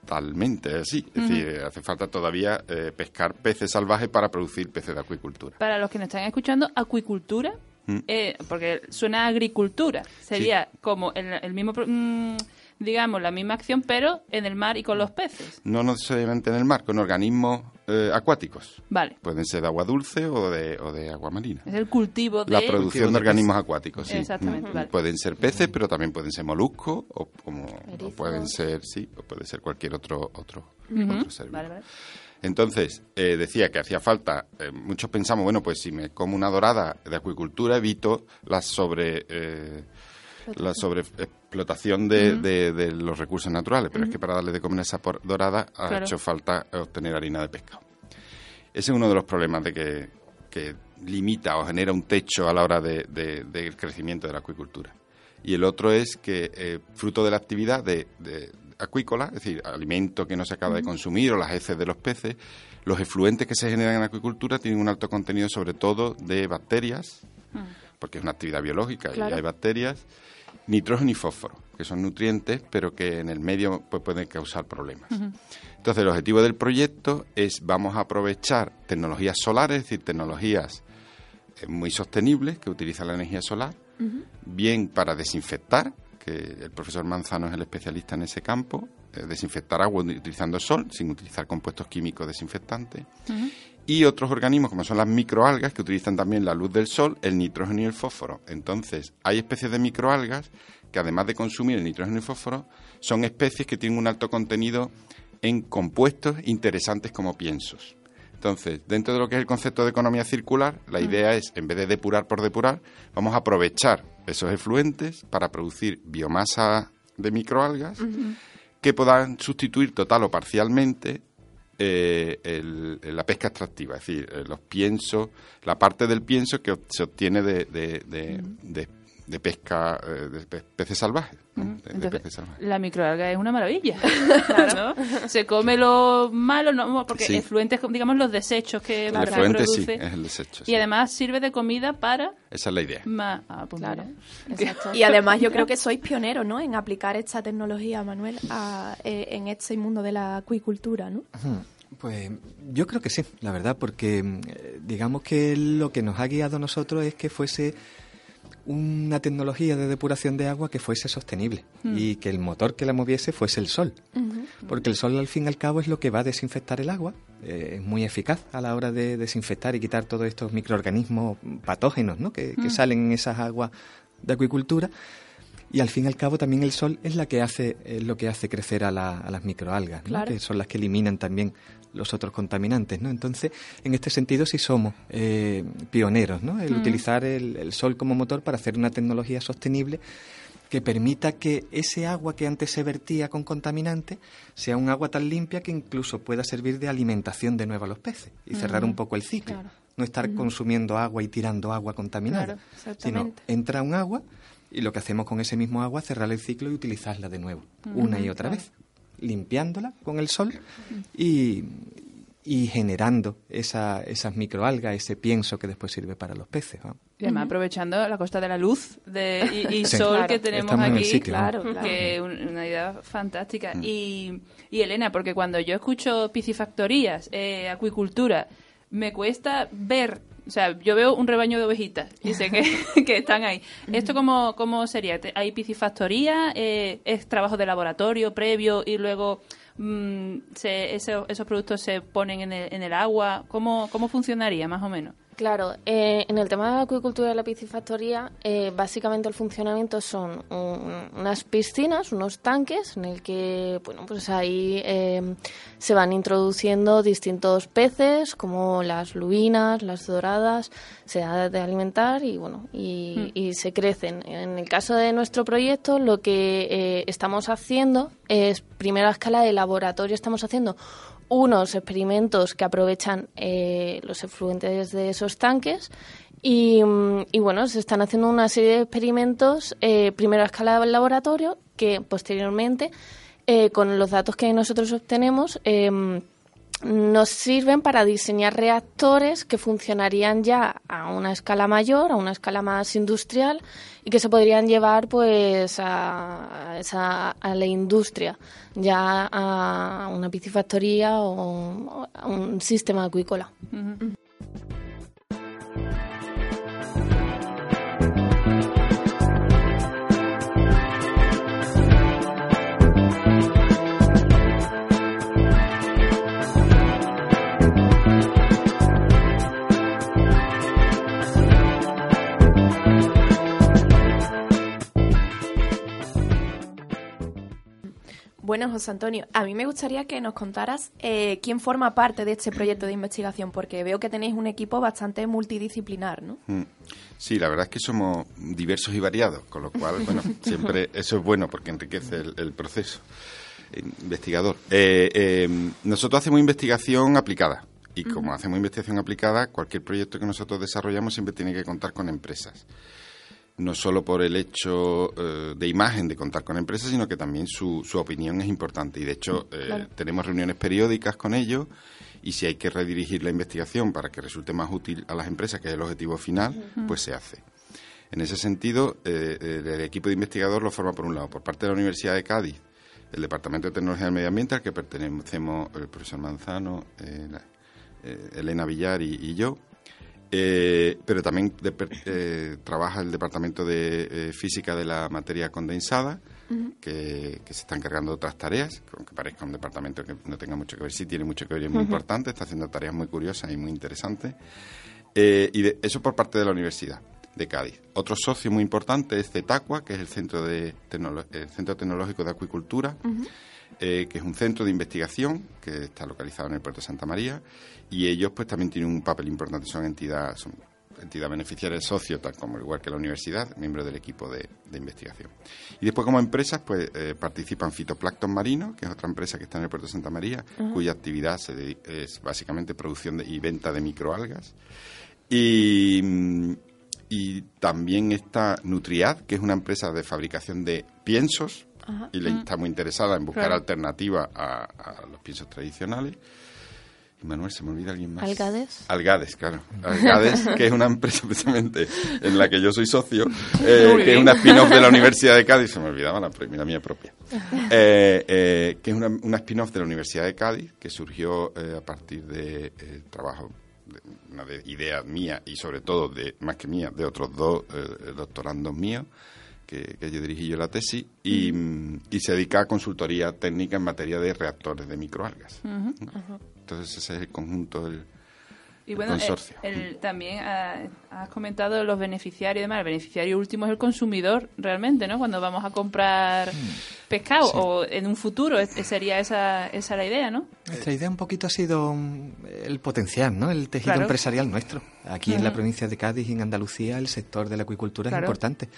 totalmente así. Es decir, hace falta todavía eh, pescar peces salvajes para producir peces de acuicultura. Para los que nos están escuchando, acuicultura, Mm. eh, porque suena a agricultura, sería como el, el mismo, pro- mm, digamos, la misma acción, pero en el mar y con los peces. No necesariamente en el mar, con organismos eh, acuáticos. Vale, Pueden ser de agua dulce o de, o de agua marina. es el cultivo de... La producción de organismos acuáticos, sí. Exactamente, Mm, vale. Pueden ser peces, pero también pueden ser moluscos o, como, o pueden ser, sí, o puede ser cualquier otro otro, otro ser vivo. Vale, vale. Entonces, eh, decía que hacía falta, eh, muchos pensamos, bueno, pues si me como una dorada de acuicultura, evito la sobre... eh, la sobreexplotación de, de- de los recursos naturales, pero es que para darle de comer a esa dorada ha Claro. hecho falta obtener harina de pescado. Ese es uno de los problemas de que, que limita o genera un techo a la hora de- de- del crecimiento de la acuicultura. Y el otro es que, eh, fruto de la actividad de acuícola, es decir, alimento que no se acaba de consumir o las heces de los peces, los efluentes que se generan en la acuicultura tienen un alto contenido sobre todo de bacterias, porque es una actividad biológica Claro. y hay bacterias, nitrógeno y fósforo, que son nutrientes, pero que en el medio pues, pueden causar problemas. Entonces, el objetivo del proyecto es vamos a aprovechar tecnologías solares, es decir, tecnologías eh, muy sostenibles que utilizan la energía solar, bien para desinfectar, que el profesor Manzano es el especialista en ese campo, eh, desinfectar agua utilizando sol, sin utilizar compuestos químicos desinfectantes, y otros organismos como son las microalgas que utilizan también la luz del sol, el nitrógeno y el fósforo. Entonces, hay especies de microalgas que además de consumir el nitrógeno y el fósforo, son especies que tienen un alto contenido en compuestos interesantes como piensos. Entonces, dentro de lo que es el concepto de economía circular, la idea es, en vez de depurar por depurar, vamos a aprovechar esos efluentes para producir biomasa de microalgas que puedan sustituir total o parcialmente eh, el- la pesca extractiva, es decir, eh, los piensos, la parte del pienso que se obtiene de, de- de- de- de pesca eh, de pe- peces salvajes. De- de Entonces, peces salvajes. La microalga es una maravilla. ¿no? Se come lo malo, no, porque Sí. efluentes, digamos, los desechos que El la efluente sí, produce. es el desecho. Y además sirve de comida para... Esa es la idea. ma- ah, pues mira. Y además yo creo que sois pioneros, ¿no? En aplicar esta tecnología, Manuel, a- eh, en este mundo de la acuicultura, ¿no? Pues yo creo que sí, la verdad, porque mm, eh, digamos que lo que nos ha guiado a nosotros es que fuese una tecnología de depuración de agua que fuese sostenible Mm. y que el motor que la moviese fuese el sol. Porque el sol al fin y al cabo es lo que va a desinfectar el agua, eh, es muy eficaz a la hora de desinfectar y quitar todos estos microorganismos patógenos ¿no? que, que Mm. salen en esas aguas de acuicultura. Y al fin y al cabo también el sol es la que hace es lo que hace crecer a, la- a las microalgas, ¿no? Claro. que son las que eliminan también los otros contaminantes, ¿no? Entonces, en este sentido sí somos eh, pioneros, ¿no? El Mm. utilizar el, el sol como motor para hacer una tecnología sostenible que permita que ese agua que antes se vertía con contaminantes sea un agua tan limpia que incluso pueda servir de alimentación de nuevo a los peces y cerrar un poco el ciclo. Claro. No estar Ujú. consumiendo agua y tirando agua contaminada, Claro, sino entra un agua y lo que hacemos con ese mismo agua es cerrar el ciclo y utilizarla de nuevo, una y otra claro. vez, limpiándola con el sol y, y generando esa, esas microalgas, ese pienso que después sirve para los peces. ¿no? Y además aprovechando la costa de la luz de, y, y Sí. sol Claro. que tenemos Estamos aquí, claro, que es un- una idea fantástica. Mm. Y, y Elena, porque cuando yo escucho piscifactorías, eh, acuicultura, me cuesta ver, o sea, yo veo un rebaño de ovejitas y sé que, que están ahí. ¿Esto cómo, cómo sería? ¿Te- ¿Hay piscifactoría? Eh, ¿Es trabajo de laboratorio previo y luego mm, se, eso- esos productos se ponen en el, en el agua? ¿Cómo, ¿Cómo funcionaría más o menos? Claro, eh, en el tema de la acuicultura y la piscifactoría, eh, básicamente el funcionamiento son un- unas piscinas, unos tanques, en el que, bueno, pues ahí eh, se van introduciendo distintos peces, como las lubinas, las doradas, se da de alimentar y, bueno, y, Mm. y se crecen. En el caso de nuestro proyecto, lo que eh, estamos haciendo es, primero a escala de laboratorio, estamos haciendo unos experimentos que aprovechan eh, los efluentes de esos tanques y, mm, y, bueno, se están haciendo una serie de experimentos, eh, primero a escala del laboratorio, que posteriormente, eh, con los datos que nosotros obtenemos, em, nos sirven para diseñar reactores que funcionarían ya a una escala mayor, a una escala más industrial y que se podrían llevar pues a, a la industria, ya a una piscifactoría o a un sistema acuícola. Bueno, José Antonio, a mí me gustaría que nos contaras eh, quién forma parte de este proyecto de investigación, porque veo que tenéis un equipo bastante multidisciplinar, ¿no? Mm. Sí, la verdad es que somos diversos y variados, con lo cual, bueno, siempre eso es bueno porque enriquece el, el proceso investigador. Eh, eh, nosotros hacemos investigación aplicada y como hacemos investigación aplicada, cualquier proyecto que nosotros desarrollamos siempre tiene que contar con empresas. No solo por el hecho eh, de imagen de contar con empresas, sino que también su, su opinión es importante. Y de hecho, eh, Claro. tenemos reuniones periódicas con ellos y si hay que redirigir la investigación para que resulte más útil a las empresas, que es el objetivo final, pues se hace. En ese sentido, eh, eh, el equipo de investigador lo forma, por un lado, por parte de la Universidad de Cádiz, el Departamento de Tecnología del Medio Ambiente, al que pertenecemos el profesor Manzano, la- Elena Villar y, y yo. Eh, pero también de- eh, trabaja el Departamento de eh, Física de la Materia Condensada, que, que se está encargando de otras tareas, que aunque parezca un departamento que no tenga mucho que ver, sí tiene mucho que ver y es muy importante, está haciendo tareas muy curiosas y muy interesantes. Y de- eso por parte de la Universidad de Cádiz. Otro socio muy importante es CETACUA, que es el Centro, de Tecnolo- el Centro Tecnológico de Acuicultura, eh, que es un centro de investigación que está localizado en el puerto de Santa María y ellos pues también tienen un papel importante, son entidad, son entidad beneficiaria socio, tal como igual que la universidad, miembro del equipo de, de investigación. Y después como empresas pues eh, participan Fitoplancton Marino, que es otra empresa que está en el puerto de Santa María, cuya actividad se es básicamente producción de- y venta de microalgas. Y, mm, y también está Nutriad, que es una empresa de fabricación de piensos Ajá. y le Mm. está muy interesada en buscar Claro. alternativas a, a los piensos tradicionales. Y Manuel, se me olvida alguien más. ¿Algades? Algades, claro. Algades, que es una empresa precisamente en la que yo soy socio, eh, que es una spin-off de la Universidad de Cádiz, se me olvidaba la, la mía propia, eh, eh, que es una, una spin-off de la Universidad de Cádiz, que surgió eh, a partir de eh, trabajo, de, una de idea mía y sobre todo, de más que mía, de otros dos eh, doctorandos míos, que, que yo dirigí yo la tesis, y, mm, y se dedica a consultoría técnica en materia de reactores de microalgas. Ujú. Entonces ese es el conjunto del, Y bueno, eh, consorcio. el- también has comentado los beneficiarios y demás. El beneficiario último es el consumidor, realmente, ¿no? Cuando vamos a comprar pescado Sí. o en un futuro, es- sería esa, esa la idea, ¿no? Nuestra idea un poquito ha sido mm, el potencial, ¿no? El tejido Claro. empresarial nuestro. Aquí en la provincia de Cádiz y en Andalucía el sector de la acuicultura Claro. es importante.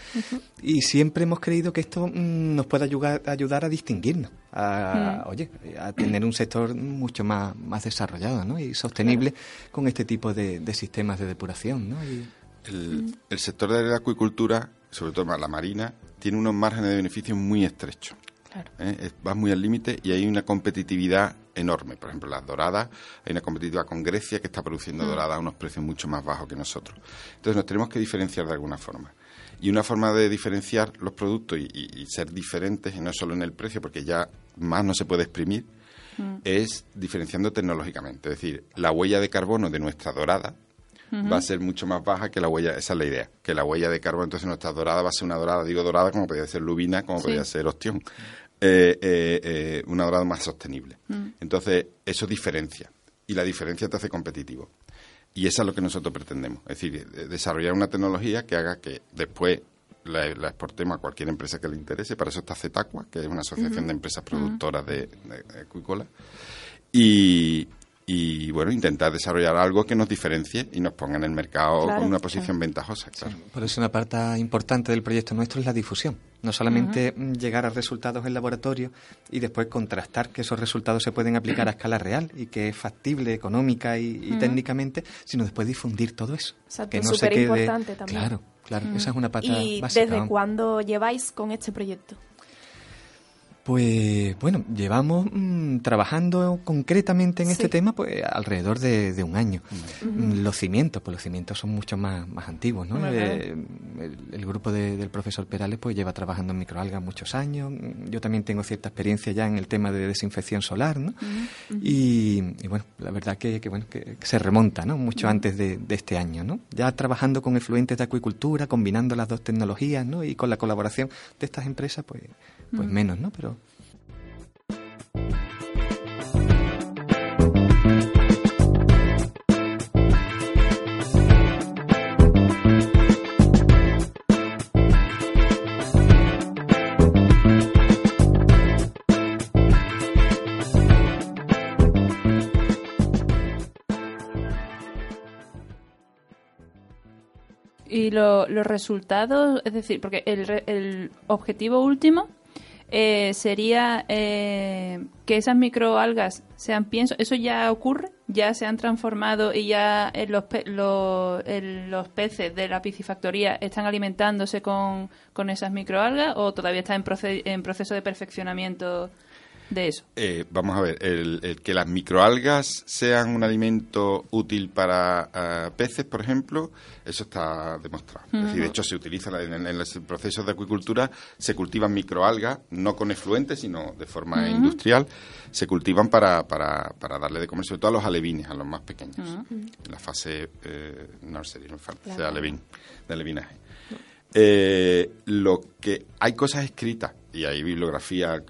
Y siempre hemos creído que esto mm, nos puede ayudar, ayudar a distinguirnos, a, oye, a tener un sector mucho más, más desarrollado ¿no? y sostenible con este tipo de, de sistemas de depuración. ¿no? Y- El, el sector de la acuicultura, sobre todo la marina, tiene unos márgenes de beneficio muy estrechos. Claro. ¿eh? Es- Va muy al límite y hay una competitividad enorme. Por ejemplo, las doradas, hay una competitividad con Grecia que está produciendo Mm. doradas a unos precios mucho más bajos que nosotros. Entonces nos tenemos que diferenciar de alguna forma. Y una forma de diferenciar los productos y, y- y ser diferentes, y no solo en el precio, porque ya más no se puede exprimir, Mm. es diferenciando tecnológicamente. Es decir, la huella de carbono de nuestra dorada va a ser mucho más baja que la huella, esa es la idea, que la huella de carbono, entonces nuestra dorada va a ser una dorada, digo dorada como podría ser lubina, como Sí. podría ser ostión, Eh, eh, eh, una dorada más sostenible. Mm. Entonces, eso diferencia, y la diferencia te hace competitivo. Y eso es lo que nosotros pretendemos. Es decir, desarrollar una tecnología que haga que después la, la exportemos a cualquier empresa que le interese. Para eso está CETACUA, que es una asociación de empresas productoras de, de- de acuícola. Y, y, bueno, intentar desarrollar algo que nos diferencie y nos ponga en el mercado Claro, con una claro. posición ventajosa. Claro. Por eso una parte importante del proyecto nuestro es la difusión. No solamente mm, llegar a resultados en laboratorio y después contrastar que esos resultados se pueden aplicar a escala real y que es factible económica y, técnicamente, sino después difundir todo eso. Exacto, que no se quede... también. Claro, claro, esa es una pata ¿Y básica. desde vamos. cuándo lleváis con este proyecto? Pues bueno, llevamos mm, trabajando concretamente en este tema pues alrededor de, de un año. Mm, Los cimientos, pues los cimientos son mucho más, más antiguos, ¿no? Eh, el, el grupo de- del profesor Perales pues lleva trabajando en microalgas muchos años. Mm, Yo también tengo cierta experiencia ya en el tema de desinfección solar, ¿no? Y, y, bueno, la verdad que, que, bueno, que, que se remonta, ¿no? Mucho antes de, de este año, ¿no? Ya trabajando con efluentes de acuicultura, combinando las dos tecnologías, ¿no? Y con la colaboración de estas empresas, pues, pues menos, ¿no? Pero Y lo- los resultados, es decir, porque el, el objetivo último eh, sería eh, que esas microalgas sean pienso. ¿Eso ya ocurre? ¿Ya se han transformado y ya eh, los, pe- lo- el- los peces de la piscifactoría están alimentándose con, con esas microalgas o todavía está en, proce- en proceso de perfeccionamiento de eso? Eh, vamos a ver, el, el que las microalgas sean un alimento útil para eh, peces, por ejemplo, eso está demostrado. Es decir, de hecho, se utiliza en, en- en los procesos de acuicultura, se cultivan microalgas, no con efluentes, sino de forma Ujú. industrial, se cultivan para, para, para darle de comer, sobre todo a los alevines, a los más pequeños, Ujú. en la fase eh, nursery, en la fase Claro. de alevín, de alevinaje. Eh, lo que hay cosas escritas y hay bibliografía,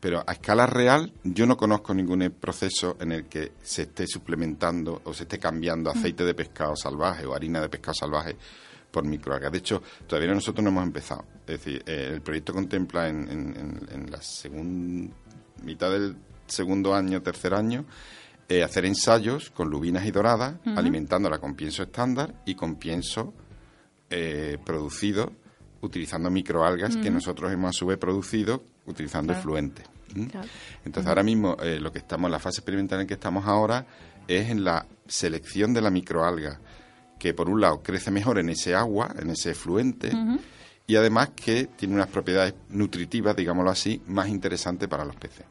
pero a escala real yo no conozco ningún proceso en el que se esté suplementando o se esté cambiando aceite de pescado salvaje o harina de pescado salvaje por microalgas. De hecho, todavía nosotros no hemos empezado. Es decir, eh, el proyecto contempla en, en- en- la segunda mitad del segundo año, tercer año, eh, hacer ensayos con lubinas y doradas, alimentándola con pienso estándar y con pienso eh, producido utilizando microalgas que nosotros hemos a su vez producido utilizando Claro. efluentes. Entonces ahora mismo eh, lo que estamos en la fase experimental en que estamos ahora es en la selección de la microalga que por un lado crece mejor en ese agua, en ese efluente y además que tiene unas propiedades nutritivas, digámoslo así, más interesantes para los peces.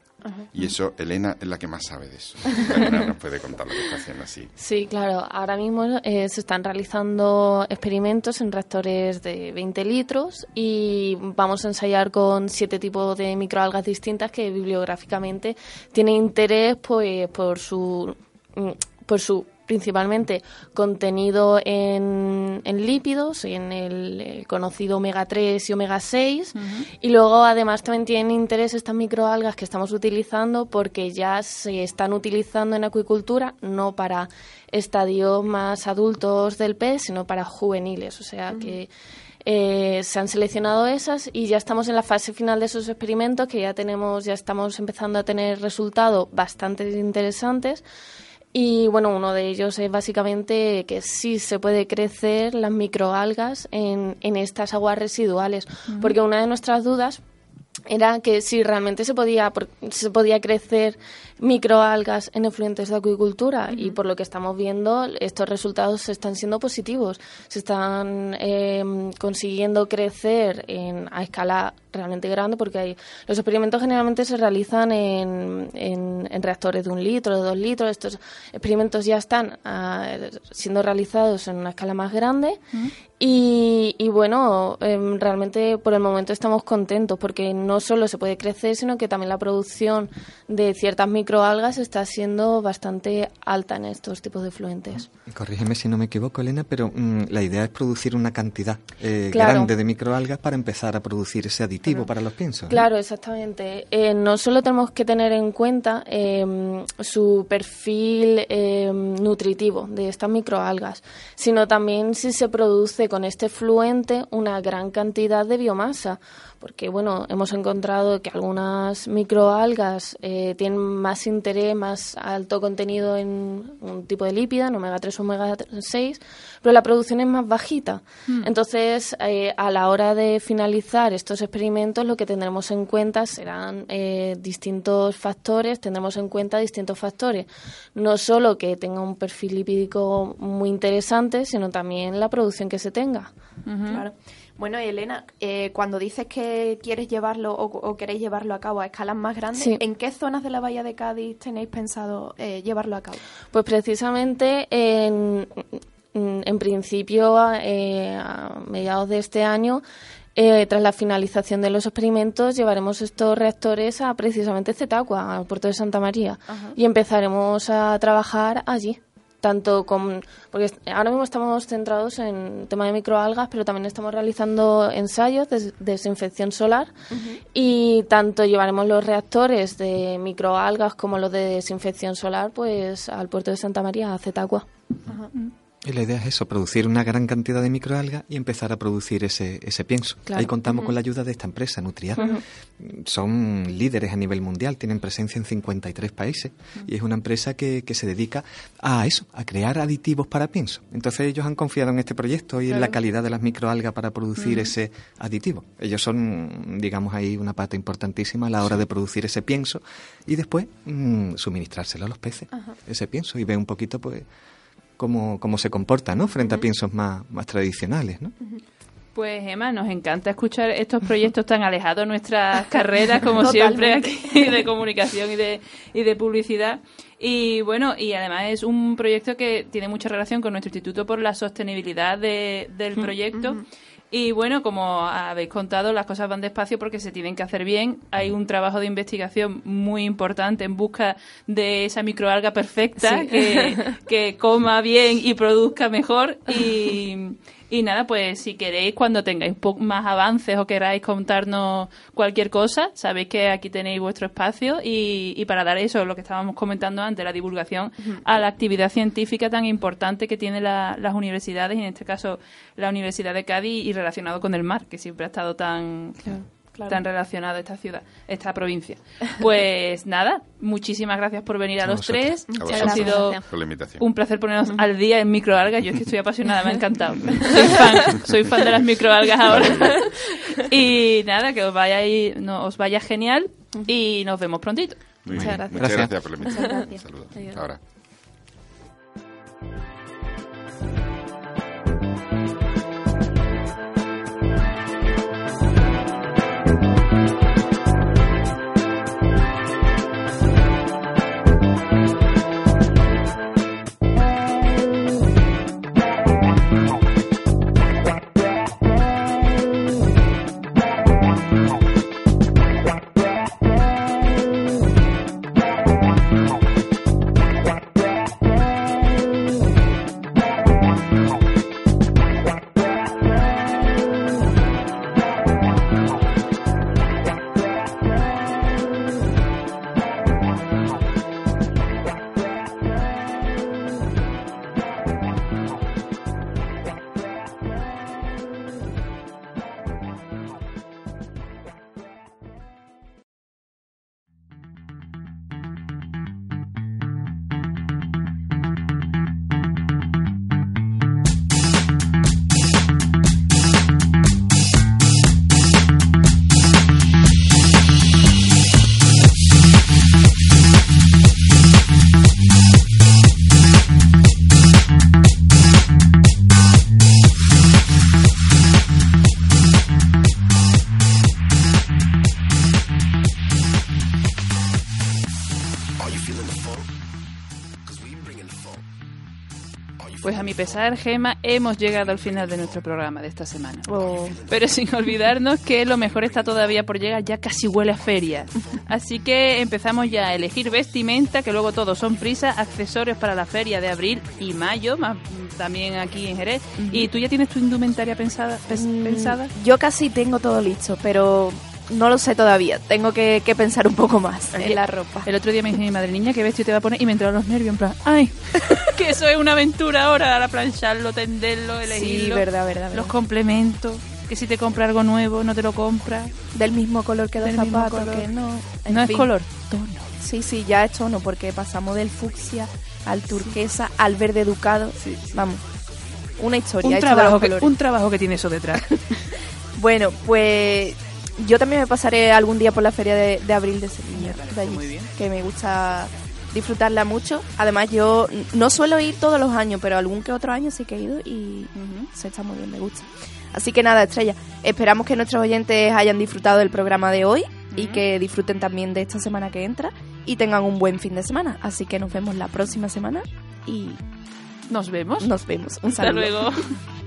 Y eso, Elena es la que más sabe de eso. Elena nos puede contar lo que está haciendo así. Sí, claro. Ahora mismo eh, se están realizando experimentos en reactores de 20 litros y vamos a ensayar con siete tipos de microalgas distintas que bibliográficamente tienen interés pues por su mm, por su principalmente contenido en, en lípidos, en el, conocido omega 3 y omega 6 y luego además también tienen interés estas microalgas que estamos utilizando porque ya se están utilizando en acuicultura no para estadios más adultos del pez, sino para juveniles. O sea que eh, se han seleccionado esas y ya estamos en la fase final de esos experimentos que ya tenemos, ya estamos empezando a tener resultados bastante interesantes. Y bueno, uno de ellos es básicamente que sí se puede crecer las microalgas en, en estas aguas residuales, porque una de nuestras dudas era que si realmente se podía se podía crecer microalgas en efluentes de acuicultura. Y por lo que estamos viendo estos resultados están siendo positivos. Se están eh, consiguiendo crecer en, a escala realmente grande porque hay, los experimentos generalmente se realizan en, en- en reactores de un litro, de dos litros. Estos experimentos ya están ah, siendo realizados en una escala más grande y, y bueno, em, realmente por el momento estamos contentos porque no solo se puede crecer, sino que también la producción de ciertas microalgas está siendo bastante alta en estos tipos de fluentes. Corrígeme si no me equivoco, Elena, pero mm, la idea es producir una cantidad eh, Claro. grande de microalgas para empezar a producir ese aditivo para los piensos. Claro, exactamente. Eh, no solo tenemos que tener en cuenta eh, su perfil eh, nutritivo de estas microalgas, sino también si se produce con este fluente una gran cantidad de biomasa. Porque, bueno, hemos encontrado que algunas microalgas eh, tienen más interés, más alto contenido en un tipo de lípida, en omega 3 o omega 6, pero la producción es más bajita. Hmm. Entonces, eh, a la hora de finalizar estos experimentos, lo que tendremos en cuenta serán eh, distintos factores, tendremos en cuenta distintos factores. No solo que tenga un perfil lipídico muy interesante, sino también la producción que se tenga. Claro. Bueno, Elena, eh, cuando dices que quieres llevarlo o, o queréis llevarlo a cabo a escalas más grandes, Sí. ¿en qué zonas de la Bahía de Cádiz tenéis pensado eh, llevarlo a cabo? Pues precisamente en, en principio, eh, a mediados de este año, eh, tras la finalización de los experimentos, llevaremos estos reactores a precisamente Zetagua, al puerto de Santa María, Ajá. y empezaremos a trabajar allí. Tanto con. Porque ahora mismo estamos centrados en el tema de microalgas, pero también estamos realizando ensayos de des- desinfección solar y tanto llevaremos los reactores de microalgas como los de desinfección solar pues al puerto de Santa María, a Zetagua. Y la idea es eso, producir una gran cantidad de microalgas y empezar a producir ese, ese pienso. Claro. Ahí contamos con la ayuda de esta empresa, Nutriar. Son líderes a nivel mundial, tienen presencia en 53 países y es una empresa que, que se dedica a eso, a crear aditivos para pienso. Entonces ellos han confiado en este proyecto y en la calidad de las microalgas para producir ese aditivo. Ellos son, digamos, ahí una pata importantísima a la hora de producir ese pienso y después mm, suministrárselo a los peces, ese pienso, y ver un poquito, pues, cómo, cómo se comporta, ¿no? Frente a piensos más, más tradicionales, ¿no? Pues Emma, nos encanta escuchar estos proyectos tan alejados de nuestras carreras, como Totalmente. siempre aquí, de comunicación y de, y de publicidad. Y bueno, y además es un proyecto que tiene mucha relación con nuestro Instituto por la Sostenibilidad de- del proyecto. Y bueno, como habéis contado, las cosas van despacio porque se tienen que hacer bien. Hay un trabajo de investigación muy importante en busca de esa microalga perfecta Sí. que, que coma bien y produzca mejor. Y, y nada, pues si queréis, cuando tengáis más avances o queráis contarnos cualquier cosa, sabéis que aquí tenéis vuestro espacio y, y para dar eso, lo que estábamos comentando antes, la divulgación a la actividad científica tan importante que tienen la- las universidades, y en este caso la Universidad de Cádiz, y relacionado con el mar, que siempre ha estado tan, claro. Tan relacionado esta ciudad, esta provincia. Pues nada, muchísimas gracias por venir a, A los vosotros. tres. A Ha sido Gracias. Por la invitación. un placer ponernos al día en microalgas. Yo es que estoy apasionada, me ha encantado. Soy fan, soy fan de las microalgas ahora. y nada, que os vaya, ahí- no, os vaya genial y nos vemos prontito. Muy Muchas bien. gracias. Muchas Gracias. por la invitación. Adiós. Ahora. Pesar, Gema, hemos llegado al final de nuestro programa de esta semana. Pero sin olvidarnos que lo mejor está todavía por llegar, ya casi huele a feria. Así que empezamos ya a elegir vestimenta, que luego todos son prisas, accesorios para la feria de abril y mayo, más también aquí en Jerez. ¿Y tú ya tienes tu indumentaria pensada? pes- Mm, pensada? Yo casi tengo todo listo, pero no lo sé todavía. Tengo que, que pensar un poco más en la ropa. El otro día me dice mi madre, niña, ¿qué vestido te va a poner? Y me entraron los nervios, en plan, ¡ay! que eso es una aventura ahora, ahora plancharlo, tenderlo, elegirlo. Sí, verdad, verdad, verdad. Los complementos, que si te compras algo nuevo, no te lo compras. Del mismo color que los zapatos, que no. en No es fin. color, tono. Sí, sí, ya es tono, porque pasamos del fucsia al turquesa al verde educado. Vamos, una historia. Un trabajo, que, un trabajo que tiene eso detrás. Bueno, pues yo también me pasaré algún día por la feria de, de abril de Sevilla, de allí, muy bien. que me gusta disfrutarla mucho. Además, yo no suelo ir todos los años, pero algún que otro año sí que he ido y se está muy bien, me gusta. Así que nada, Estrella, esperamos que nuestros oyentes hayan disfrutado del programa de hoy y que disfruten también de esta semana que entra y tengan un buen fin de semana. Así que nos vemos la próxima semana y Nos vemos. nos vemos. Un Hasta